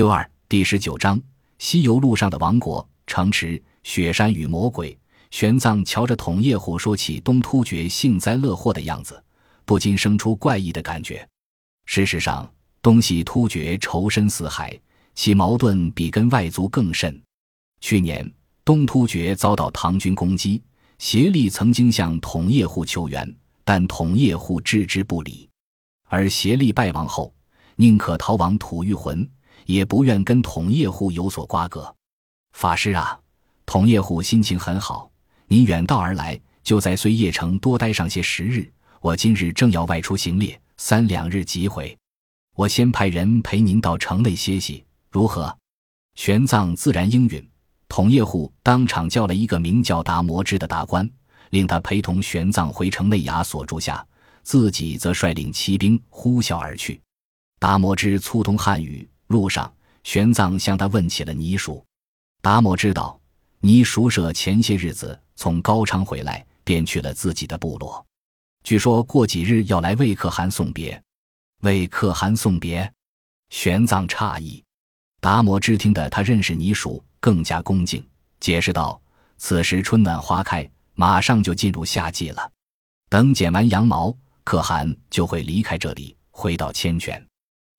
六二第十九章：西游路上的王国、城池、雪山与魔鬼。玄奘瞧着统叶虎说起东突厥幸灾乐祸的样子，不禁生出怪异的感觉。事实上，东西突厥仇深似海，其矛盾比跟外族更甚。去年，东突厥遭到唐军攻击，协力曾经向统叶户求援，但统叶户置之不理。而协力败亡后，宁可逃亡吐谷浑。也不愿跟统叶户有所瓜葛。法师啊，统叶户心情很好，你远道而来，就在碎叶城多待上些时日。我今日正要外出行猎，三两日即回。我先派人陪您到城内歇息，如何？玄奘自然应允。统叶户当场叫了一个名叫达摩之的大官，令他陪同玄奘回城内衙所住下，自己则率领骑兵呼啸而去。达摩之粗通汉语。路上，玄奘向他问起了倪叔。达摩知道倪叔舍前些日子从高昌回来，便去了自己的部落。据说过几日要来为可汗送别。为可汗送别，玄奘诧异。达摩知听得他认识倪叔，更加恭敬，解释道：“此时春暖花开，马上就进入夏季了。等剪完羊毛，可汗就会离开这里，回到千泉。”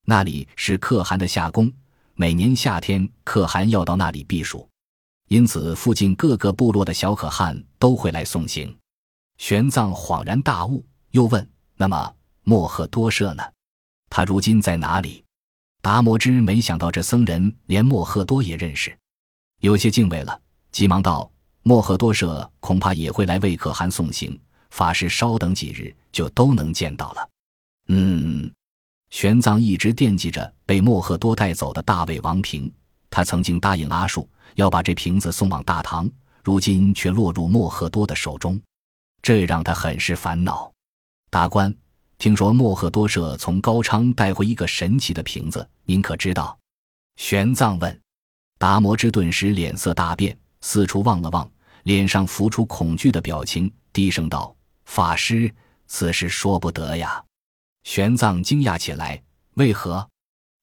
那里是可汗的夏宫，每年夏天可汗要到那里避暑，因此附近各个部落的小可汗都会来送行。玄奘恍然大悟，又问：“那么莫赫多舍呢？他如今在哪里？”达摩之没想到这僧人连莫赫多也认识，有些敬畏了，急忙道：“莫赫多舍恐怕也会来为可汗送行，法师稍等几日就都能见到了。”嗯。玄奘一直惦记着被莫赫多带走的大魏王平，他曾经答应阿术要把这瓶子送往大唐，如今却落入莫赫多的手中，这让他很是烦恼。大官，听说莫赫多舍从高昌带回一个神奇的瓶子，您可知道？玄奘问。达摩之顿时脸色大变，四处望了望，脸上浮出恐惧的表情，低声道：“法师，此事说不得呀。”玄奘惊讶起来：“为何？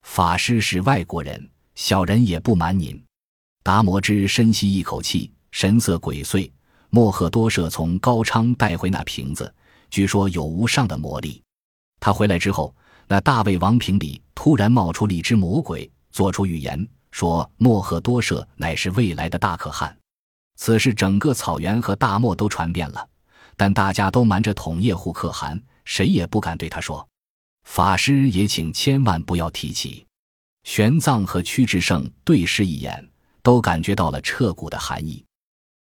法师是外国人，小人也不瞒您。”达摩之深吸一口气，神色鬼祟。莫赫多舍从高昌带回那瓶子，据说有无上的魔力。他回来之后，那大胃王瓶里突然冒出了一只魔鬼，做出预言说莫赫多舍乃是未来的大可汗。此事整个草原和大漠都传遍了，但大家都瞒着统叶护可汗。谁也不敢对他说：“法师也请千万不要提起。”玄奘和屈志胜对视一眼，都感觉到了彻骨的寒意。